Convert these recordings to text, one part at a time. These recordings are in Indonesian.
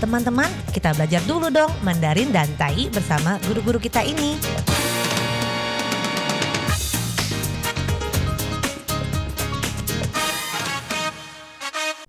Teman-teman, kita belajar dulu dong Mandarin dan Tai bersama guru-guru kita ini.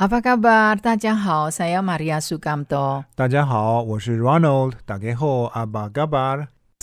Apa kabar? 大家好，saya Maria Sukamto. 大家好，我是 Ronald。大家好，apa kabar？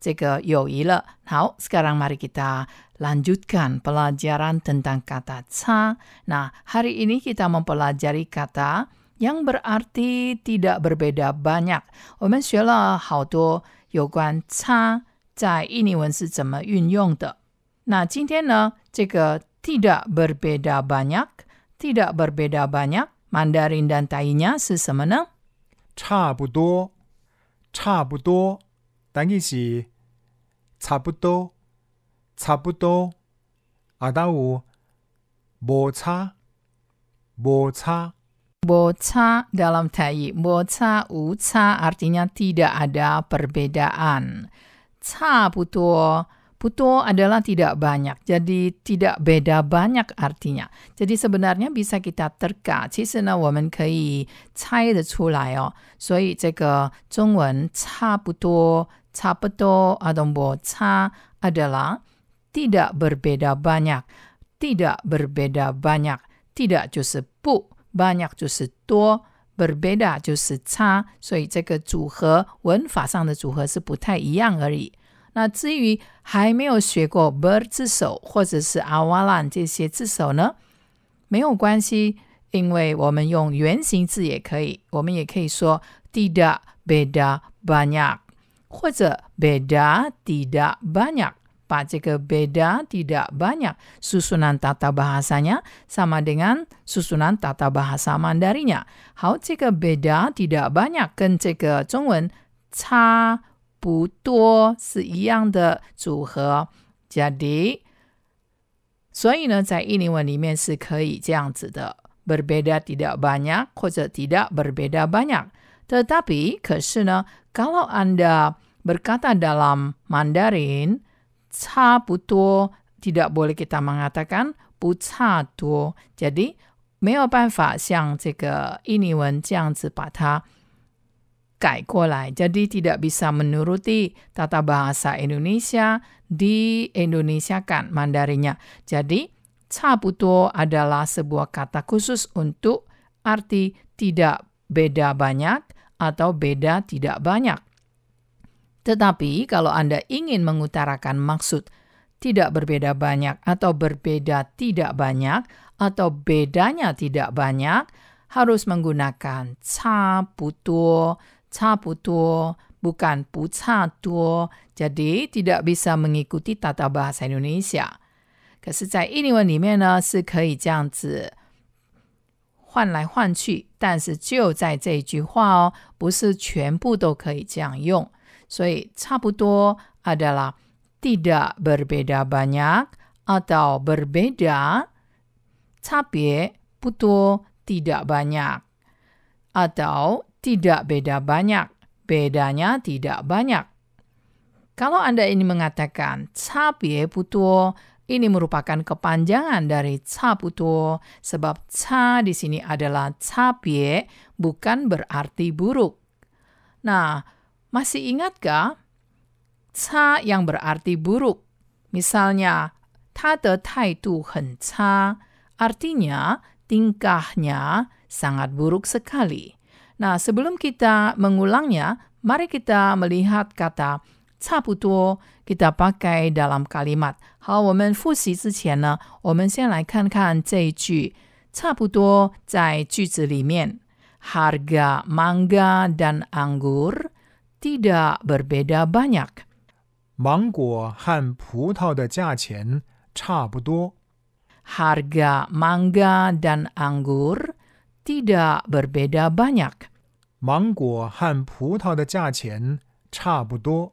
这个友谊了。好，sekarang mari kita lanjutkan pelajaran tentang kata ca. Nah, hari ini kita mempelajari kata yang berarti tidak berbeda banyak. 我们学了好多有关差在印尼文是怎么运用的。那今天呢，这个 tidak berbeda banyak, tidak berbeda banyak, Mandarin dan Tai-nya 是什么呢？差不多，差不多， 单字是差不多，差不多。啊，但有无差，无差。 Boca dalam tai, boca uca artinya tidak ada perbedaan. Ca putuo, putuo adalah tidak banyak, jadi tidak beda banyak artinya. Jadi sebenarnya bisa kita terka, 其实呢，我们可以猜得出来哦。所以这个中文差不多、 差不多 atau boca adalah tidak berbeda banyak, tidak berbeda banyak, tidak 就是不。banyak 就是多，berbeda 就是差，所以这个组合文法上的组合是不太一样而已。那至于还没有学过 ber 字首或者是 awalan 这些字首呢，没有关系，因为我们用原形字也可以，我们也可以说 tidak beda banyak 或者 beda tidak banyak。把这个 beda tidak banyak susunan tata bahasanya sama dengan susunan tata bahasa Mandarinya. 好，这个 beda tidak banyak 跟这个中文差不多是一样的组合。jadi，所以呢，在印尼文里面是可以这样子的，berbeda tidak banyak 或者 tidak berbeda banyak。Tetapi 可是呢 ，kalau anda berkata dalam Mandarin 差不多 tidak boleh kita mengatakan 不差多，jadi 没有办法像这个印尼文这样子把它改过来，jadi tidak bisa menuruti tata bahasa Indonesia di Indonesia kan Mandarinya. Jadi 差不多 adalah sebuah kata khusus untuk arti tidak beda banyak atau beda tidak banyak. Tetapi kalau Anda ingin mengutarakan maksud tidak berbeda banyak atau berbeda tidak banyak atau bedanya tidak banyak, harus menggunakan ca putuo, ca putuo, bukan pu ca tuo. Jadi tidak bisa mengikuti tata bahasa Indonesia. 可是，在印尼文里面呢，是可以这样子 换来换去，但是就在这一句话哦，不是全部都可以这样用。所以差不多 adalah tidak berbeda banyak atau berbeda 差别不多 tidak banyak atau tidak beda banyak bedanya tidak banyak kalau Anda ini mengatakan 差别不多 ini merupakan kepanjangan dari ca putu, sebab ca di sini adalah ca pie, bukan berarti buruk. Nah, masih ingatkah ca yang berarti buruk? Misalnya, ta de tai tu hen ca, artinya tingkahnya sangat buruk sekali. Nah, sebelum kita mengulangnya, mari kita melihat kata caputuo kita pakai dalam kalimat. 好，我们复习之前呢，我们先来看看这一句差不多在句子里面，harga mangga dan anggur tidak berbeda banyak. 芒果和葡萄的价钱差不多。 Harga mangga dan anggur tidak berbeda banyak. 芒果和葡萄的价钱差不多。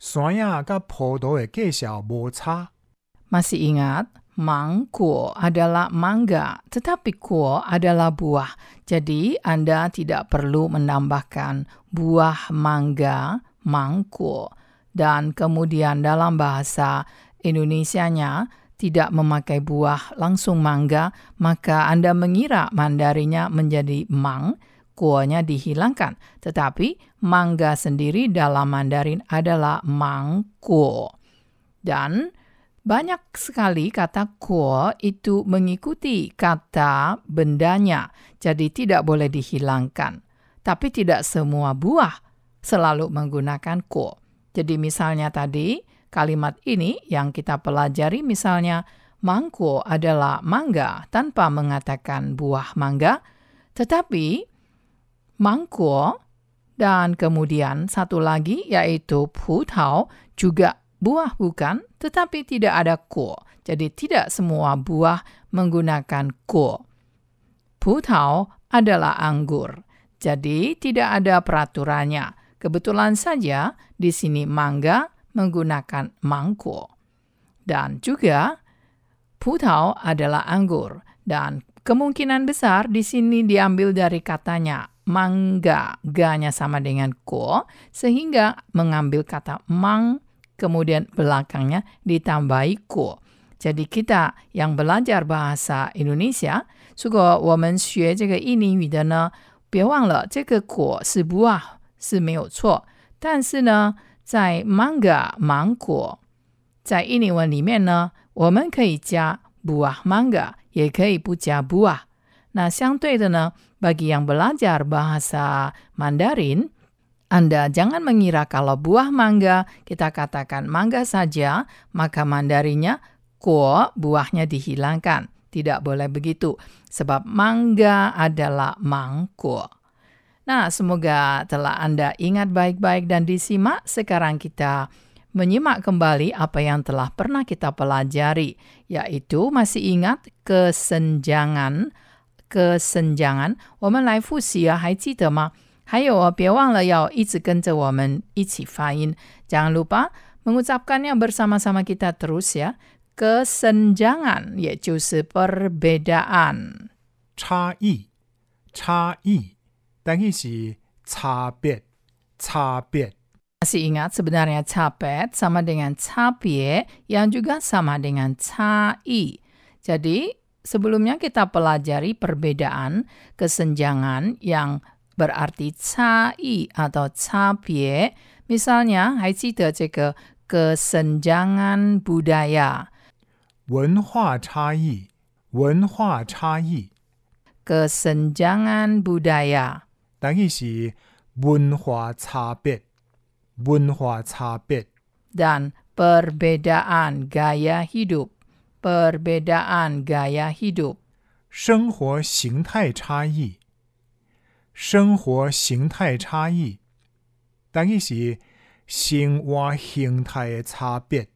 山野甲葡萄的介绍无差。 Masih ingat, mangko adalah mangga, tetapi kuo adalah buah. Jadi Anda tidak perlu menambahkan buah mangga, mangko. Dan kemudian dalam bahasa Indonesianya tidak memakai buah langsung mangga, maka Anda mengira mandarinya menjadi mang, kuonya dihilangkan. Tetapi mangga sendiri dalam Mandarin adalah mangko. Dan banyak sekali kata kuo itu mengikuti kata bendanya, jadi tidak boleh dihilangkan. Tapi tidak semua buah selalu menggunakan kuo. Jadi misalnya tadi kalimat ini yang kita pelajari misalnya mangko adalah mangga tanpa mengatakan buah mangga, tetapi mangko dan kemudian satu lagi yaitu putau juga buah bukan, tetapi tidak ada ko. Jadi tidak semua buah menggunakan ko. Putau adalah anggur. Jadi tidak ada peraturannya. Kebetulan saja di sini mangga menggunakan mangko. Dan juga putau adalah anggur dan kemungkinan besar di sini diambil dari katanya mangga, ga-nya sama dengan ko sehingga mengambil kata mang kemudian belakangnya ditambahi ko. Jadi kita yang belajar bahasa Indonesia，如果我们学这个印尼语的呢，别忘了这个果是 buah 是没有错，但是呢，在 manga 芒果，在印尼文里面呢，我们可以加 buah mangga，也可以不加 buah。 那相对的呢，bagi yang belajar bahasa Mandarin，anda jangan mengira kalau buah mangga kita katakan mangga saja, maka mandarinya kuo buahnya dihilangkan. Tidak boleh begitu, sebab mangga adalah mangko. Nah, semoga telah Anda ingat baik-baik dan disimak. Sekarang kita menyimak kembali apa yang telah pernah kita pelajari, yaitu masih ingat kesenjangan, kesenjangan. 我们来复习啊，还记得吗？还有哦，别忘了要一直跟着我们一起发音。Jangan lupa mengucapkannya bersama-sama kita terus ya. Kesenjangan 也就是perbedaan. 差异，差异，但伊是差别，差别。 Masih ingat sebenarnya capet sama dengan capie yang juga sama dengan cai. Jadi Sebelumnya kita pelajari perbedaan kesenjangan yang berarti cai atau capie. Misalnya, hai cita cek kesenjangan budaya. Wenhua cai, wenhua cai. Kesenjangan budaya. Dan isi wenhua cabet, wenhua cabet. Dan perbedaan gaya hidup Perbedaan gaya hidup. 生活形态差异，生活形态差异，但伊是生活形态的差别，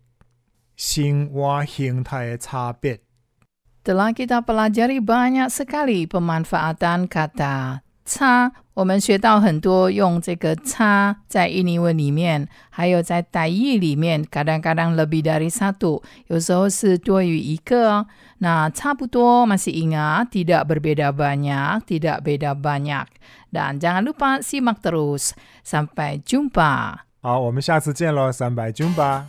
生活形态的差别。 Telah kita pelajari banyak sekali pemanfaatan kata ca. 我们学到很多用这个 ca 在印尼文里面，还有在傣语里面，kadang-kadang lebih dari satu，有时候是多于一个哦。那差不多 masih ingat tidak berbeda banyak, tidak beda banyak. Dan jangan lupa simak terus. Sampai jumpa. 好，我们下次见喽，三百军吧。